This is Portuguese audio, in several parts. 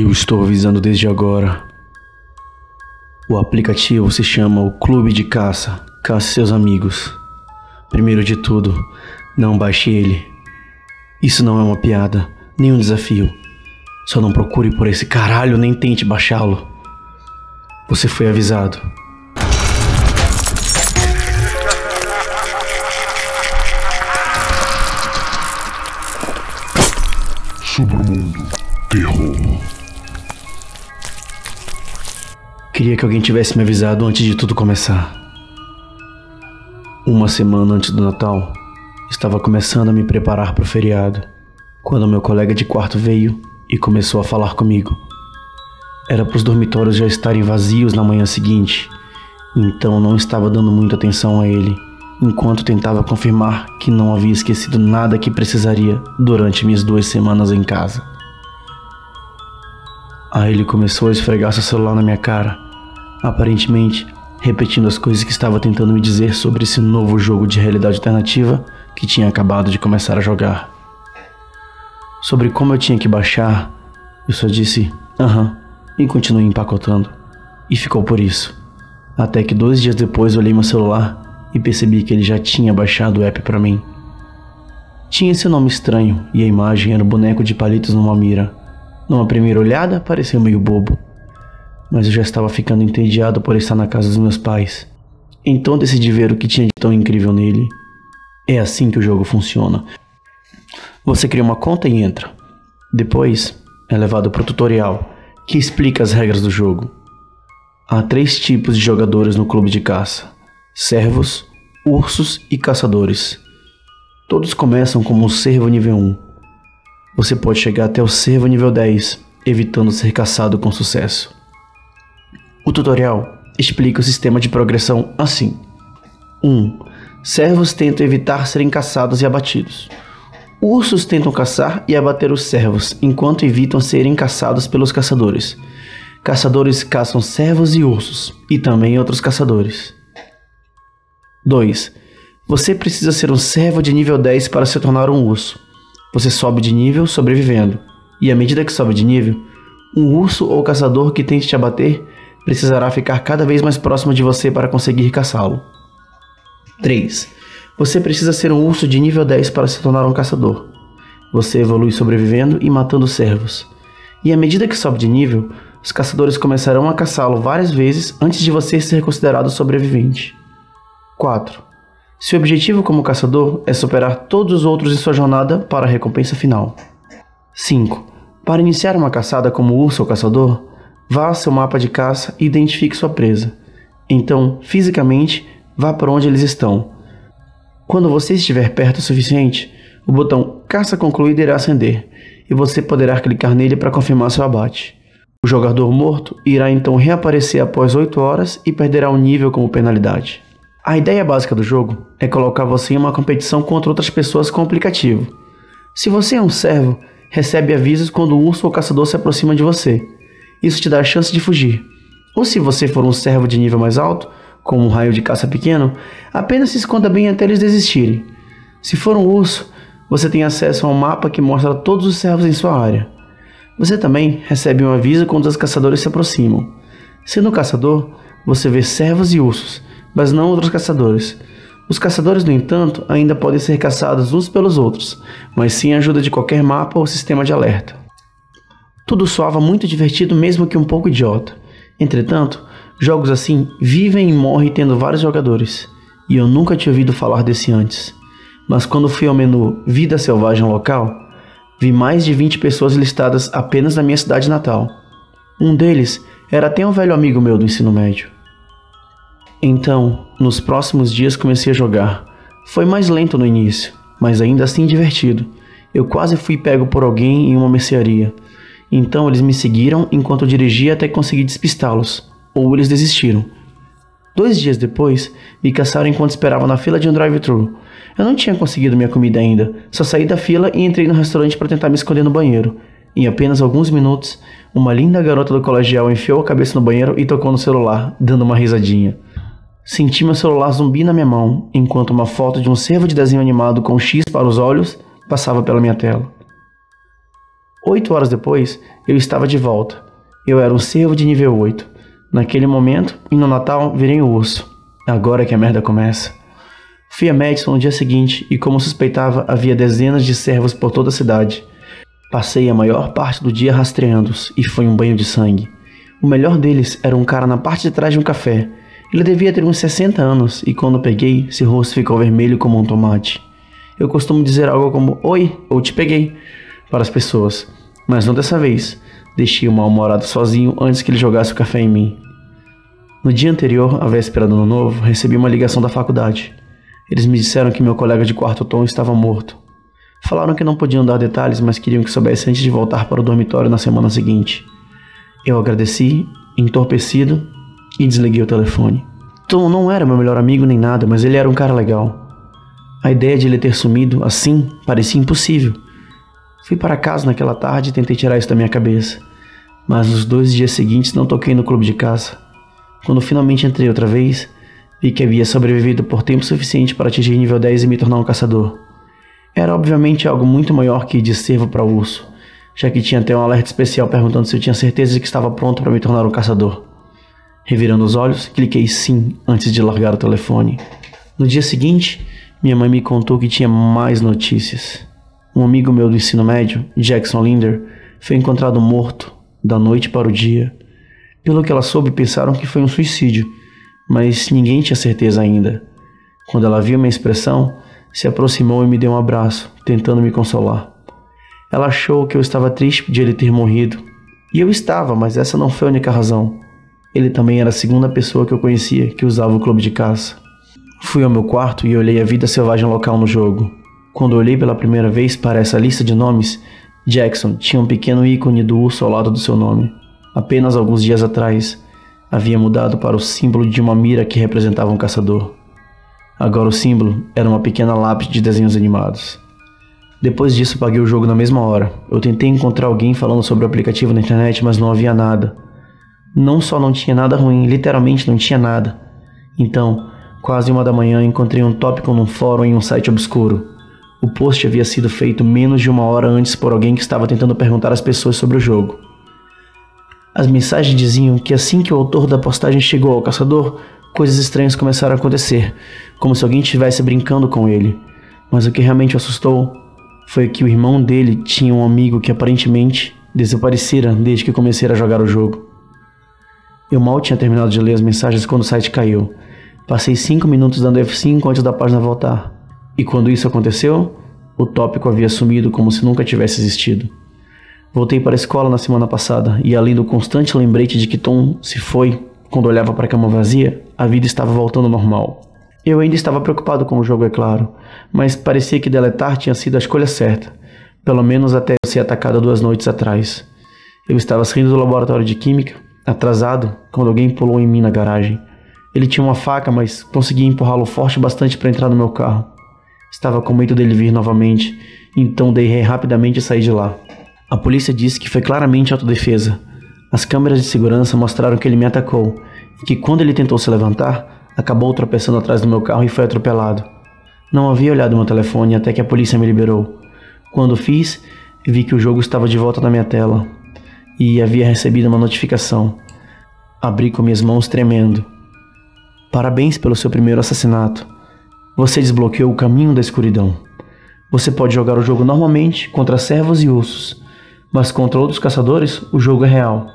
Eu estou avisando desde agora. O aplicativo se chama o Clube de Caça. Caça seus amigos. Primeiro de tudo, não baixe ele. Isso não é uma piada, nem um desafio. Só não procure por esse caralho nem tente baixá-lo. Você foi avisado. Submundo Terror. Queria que alguém tivesse me avisado antes de tudo começar. Uma semana antes do Natal, estava começando a me preparar para o feriado, quando meu colega de quarto veio e começou a falar comigo. Era para os dormitórios já estarem vazios na manhã seguinte, então não estava dando muita atenção a ele, enquanto tentava confirmar que não havia esquecido nada que precisaria durante minhas duas semanas em casa. Aí ele começou a esfregar seu celular na minha cara, aparentemente repetindo as coisas que estava tentando me dizer sobre esse novo jogo de realidade alternativa que tinha acabado de começar a jogar. Sobre como eu tinha que baixar, eu só disse aham e continuei empacotando. E ficou por isso. Até que dois dias depois olhei meu celular e percebi que ele já tinha baixado o app para mim. Tinha esse nome estranho e a imagem era um boneco de palitos numa mira. Numa primeira olhada, pareceu meio bobo mas eu já estava ficando entediado por estar na casa dos meus pais. Então decidi ver o que tinha de tão incrível nele. É assim que o jogo funciona. Você cria uma conta e entra. Depois é levado para o tutorial, que explica as regras do jogo. Há três tipos de jogadores no clube de caça: servos, ursos e caçadores. Todos começam como um servo nível 1. Você pode chegar até o servo nível 10, evitando ser caçado com sucesso. O tutorial explica o sistema de progressão assim: 1. Um, servos tentam evitar serem caçados e abatidos. Ursos tentam caçar e abater os servos, enquanto evitam serem caçados pelos caçadores. Caçadores caçam servos e ursos, e também outros caçadores. 2. Você precisa ser um servo de nível 10 para se tornar um urso. Você sobe de nível sobrevivendo, e à medida que sobe de nível, um urso ou caçador que tente te abater precisará ficar cada vez mais próximo de você para conseguir caçá-lo. 3. Você precisa ser um urso de nível 10 para se tornar um caçador. Você evolui sobrevivendo e matando servos. E à medida que sobe de nível, os caçadores começarão a caçá-lo várias vezes antes de você ser considerado sobrevivente. 4. Seu objetivo como caçador é superar todos os outros em sua jornada para a recompensa final. 5. Para iniciar uma caçada como urso ou caçador, Vá ao seu mapa de caça e identifique sua presa. Então, fisicamente, vá para onde eles estão. Quando você estiver perto o suficiente, o botão Caça Concluída irá acender e você poderá clicar nele para confirmar seu abate. O jogador morto irá então reaparecer após 8 horas e perderá um nível como penalidade. A ideia básica do jogo é colocar você em uma competição contra outras pessoas com o aplicativo. Se você é um servo, recebe avisos quando um urso ou caçador se aproxima de você isso te dá a chance de fugir. Ou se você for um servo de nível mais alto, como um raio de caça pequeno, apenas se esconda bem até eles desistirem. Se for um urso, você tem acesso a um mapa que mostra todos os servos em sua área. Você também recebe um aviso quando os caçadores se aproximam. Sendo caçador, você vê servos e ursos, mas não outros caçadores. Os caçadores, no entanto, ainda podem ser caçados uns pelos outros, mas sem a ajuda de qualquer mapa ou sistema de alerta. Tudo soava muito divertido, mesmo que um pouco idiota. Entretanto, jogos assim vivem e morrem tendo vários jogadores, e eu nunca tinha ouvido falar desse antes. Mas quando fui ao menu Vida Selvagem Local, vi mais de 20 pessoas listadas apenas na minha cidade natal. Um deles era até um velho amigo meu do ensino médio. Então, nos próximos dias comecei a jogar. Foi mais lento no início, mas ainda assim divertido. Eu quase fui pego por alguém em uma mercearia então eles me seguiram enquanto eu dirigia até conseguir despistá-los, ou eles desistiram. Dois dias depois, me caçaram enquanto esperava na fila de um drive-thru. Eu não tinha conseguido minha comida ainda, só saí da fila e entrei no restaurante para tentar me esconder no banheiro. Em apenas alguns minutos, uma linda garota do colegial enfiou a cabeça no banheiro e tocou no celular, dando uma risadinha. Senti meu celular zumbi na minha mão, enquanto uma foto de um servo de desenho animado com um X para os olhos passava pela minha tela. Oito horas depois, eu estava de volta. Eu era um cervo de nível 8. Naquele momento, e no Natal, virei um urso. Agora que a merda começa. Fui a Madison no dia seguinte e, como suspeitava, havia dezenas de servos por toda a cidade. Passei a maior parte do dia rastreando-os e foi um banho de sangue. O melhor deles era um cara na parte de trás de um café. Ele devia ter uns 60 anos e quando peguei, seu rosto ficou vermelho como um tomate. Eu costumo dizer algo como Oi ou Te peguei para as pessoas, mas não dessa vez. Deixei o mal-humorado sozinho antes que ele jogasse o café em mim. No dia anterior, à véspera do ano novo, recebi uma ligação da faculdade. Eles me disseram que meu colega de quarto tom estava morto. Falaram que não podiam dar detalhes, mas queriam que soubesse antes de voltar para o dormitório na semana seguinte. Eu agradeci, entorpecido, e desliguei o telefone. Tom não era meu melhor amigo nem nada, mas ele era um cara legal. A ideia de ele ter sumido assim parecia impossível. Fui para casa naquela tarde e tentei tirar isso da minha cabeça mas nos dois dias seguintes não toquei no clube de caça. Quando finalmente entrei outra vez, vi que havia sobrevivido por tempo suficiente para atingir nível 10 e me tornar um caçador. Era obviamente algo muito maior que de servo para urso, já que tinha até um alerta especial perguntando se eu tinha certeza de que estava pronto para me tornar um caçador. Revirando os olhos, cliquei sim antes de largar o telefone. No dia seguinte, minha mãe me contou que tinha mais notícias. Um amigo meu do ensino médio, Jackson Linder, foi encontrado morto da noite para o dia. Pelo que ela soube, pensaram que foi um suicídio, mas ninguém tinha certeza ainda. Quando ela viu minha expressão, se aproximou e me deu um abraço, tentando me consolar. Ela achou que eu estava triste de ele ter morrido. E eu estava, mas essa não foi a única razão. Ele também era a segunda pessoa que eu conhecia que usava o clube de caça. Fui ao meu quarto e olhei a vida selvagem local no jogo. Quando olhei pela primeira vez para essa lista de nomes, Jackson tinha um pequeno ícone do urso ao lado do seu nome. Apenas alguns dias atrás, havia mudado para o símbolo de uma mira que representava um caçador. Agora o símbolo era uma pequena lápis de desenhos animados. Depois disso, paguei o jogo na mesma hora. Eu tentei encontrar alguém falando sobre o aplicativo na internet, mas não havia nada. Não só não tinha nada ruim, literalmente não tinha nada. Então, quase uma da manhã, encontrei um tópico num fórum em um site obscuro. O post havia sido feito menos de uma hora antes por alguém que estava tentando perguntar às pessoas sobre o jogo. As mensagens diziam que assim que o autor da postagem chegou ao caçador, coisas estranhas começaram a acontecer, como se alguém estivesse brincando com ele. Mas o que realmente o assustou foi que o irmão dele tinha um amigo que aparentemente desaparecera desde que comecei a jogar o jogo. Eu mal tinha terminado de ler as mensagens quando o site caiu. Passei 5 minutos dando F5 antes da página voltar. E quando isso aconteceu, o tópico havia sumido como se nunca tivesse existido. Voltei para a escola na semana passada e, além do constante lembrete de que Tom se foi quando olhava para a cama vazia, a vida estava voltando ao normal. Eu ainda estava preocupado com o jogo, é claro, mas parecia que deletar tinha sido a escolha certa, pelo menos até eu ser atacado duas noites atrás. Eu estava saindo do laboratório de química, atrasado, quando alguém pulou em mim na garagem. Ele tinha uma faca, mas consegui empurrá-lo forte bastante para entrar no meu carro. Estava com medo dele vir novamente, então dei ré rapidamente e saí de lá. A polícia disse que foi claramente autodefesa. As câmeras de segurança mostraram que ele me atacou e que quando ele tentou se levantar, acabou tropeçando atrás do meu carro e foi atropelado. Não havia olhado meu telefone até que a polícia me liberou. Quando fiz, vi que o jogo estava de volta na minha tela e havia recebido uma notificação. Abri com minhas mãos tremendo. Parabéns pelo seu primeiro assassinato. Você desbloqueou o caminho da escuridão. Você pode jogar o jogo normalmente contra servos e ursos, mas contra outros caçadores o jogo é real,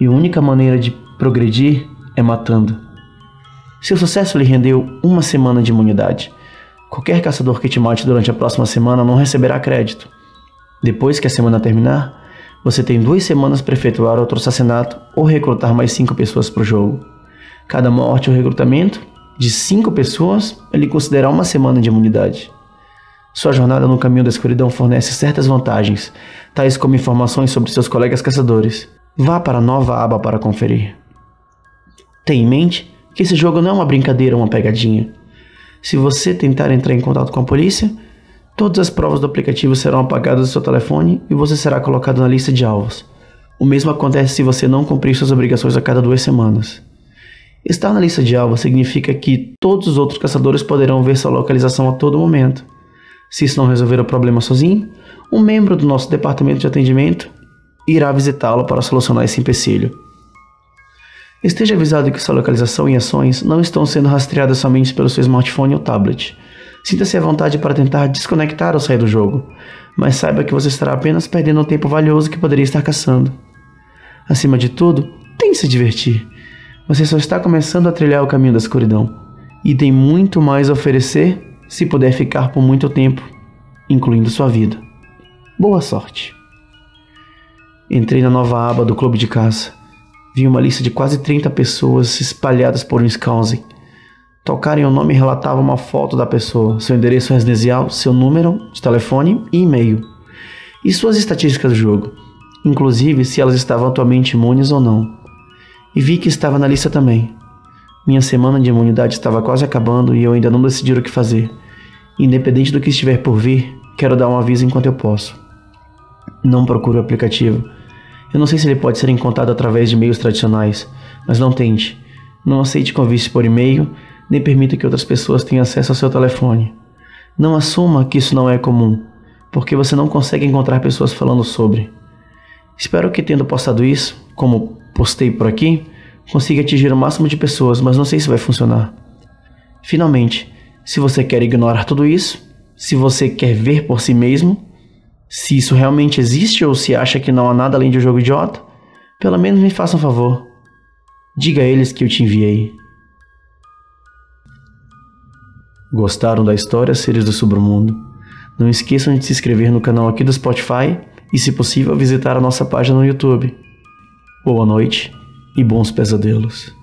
e a única maneira de progredir é matando. Seu sucesso lhe rendeu uma semana de imunidade. Qualquer caçador que te mate durante a próxima semana não receberá crédito. Depois que a semana terminar, você tem duas semanas para efetuar outro assassinato ou recrutar mais cinco pessoas para o jogo. Cada morte ou recrutamento de cinco pessoas, ele considera uma semana de imunidade. Sua jornada no caminho da escuridão fornece certas vantagens, tais como informações sobre seus colegas caçadores. Vá para a nova aba para conferir. Tenha em mente que esse jogo não é uma brincadeira ou uma pegadinha. Se você tentar entrar em contato com a polícia, todas as provas do aplicativo serão apagadas do seu telefone e você será colocado na lista de alvos. O mesmo acontece se você não cumprir suas obrigações a cada duas semanas. Estar na lista de alvos significa que todos os outros caçadores poderão ver sua localização a todo momento. Se isso não resolver o problema sozinho, um membro do nosso departamento de atendimento irá visitá-lo para solucionar esse empecilho. Esteja avisado que sua localização e ações não estão sendo rastreadas somente pelo seu smartphone ou tablet. Sinta-se à vontade para tentar desconectar ou sair do jogo, mas saiba que você estará apenas perdendo um tempo valioso que poderia estar caçando. Acima de tudo, tente se divertir. Você só está começando a trilhar o caminho da escuridão e tem muito mais a oferecer se puder ficar por muito tempo, incluindo sua vida. Boa sorte! Entrei na nova aba do clube de caça vi uma lista de quase 30 pessoas espalhadas por Wisconsin. Tocarem o nome relatava uma foto da pessoa, seu endereço residencial, seu número de telefone e e-mail. E suas estatísticas do jogo, inclusive se elas estavam atualmente imunes ou não. E vi que estava na lista também. Minha semana de imunidade estava quase acabando e eu ainda não decidi o que fazer. Independente do que estiver por vir, quero dar um aviso enquanto eu posso. Não procure o aplicativo eu não sei se ele pode ser encontrado através de meios tradicionais, mas não tente. Não aceite convites por e-mail, nem permita que outras pessoas tenham acesso ao seu telefone. Não assuma que isso não é comum, porque você não consegue encontrar pessoas falando sobre. Espero que tendo postado isso, como postei por aqui, consiga atingir o máximo de pessoas, mas não sei se vai funcionar. Finalmente, se você quer ignorar tudo isso, se você quer ver por si mesmo, se isso realmente existe ou se acha que não há nada além de um jogo idiota, pelo menos me faça um favor. Diga a eles que eu te enviei. Gostaram da história Seres do Submundo? Não esqueçam de se inscrever no canal aqui do Spotify e, se possível, visitar a nossa página no YouTube. Boa noite e bons pesadelos.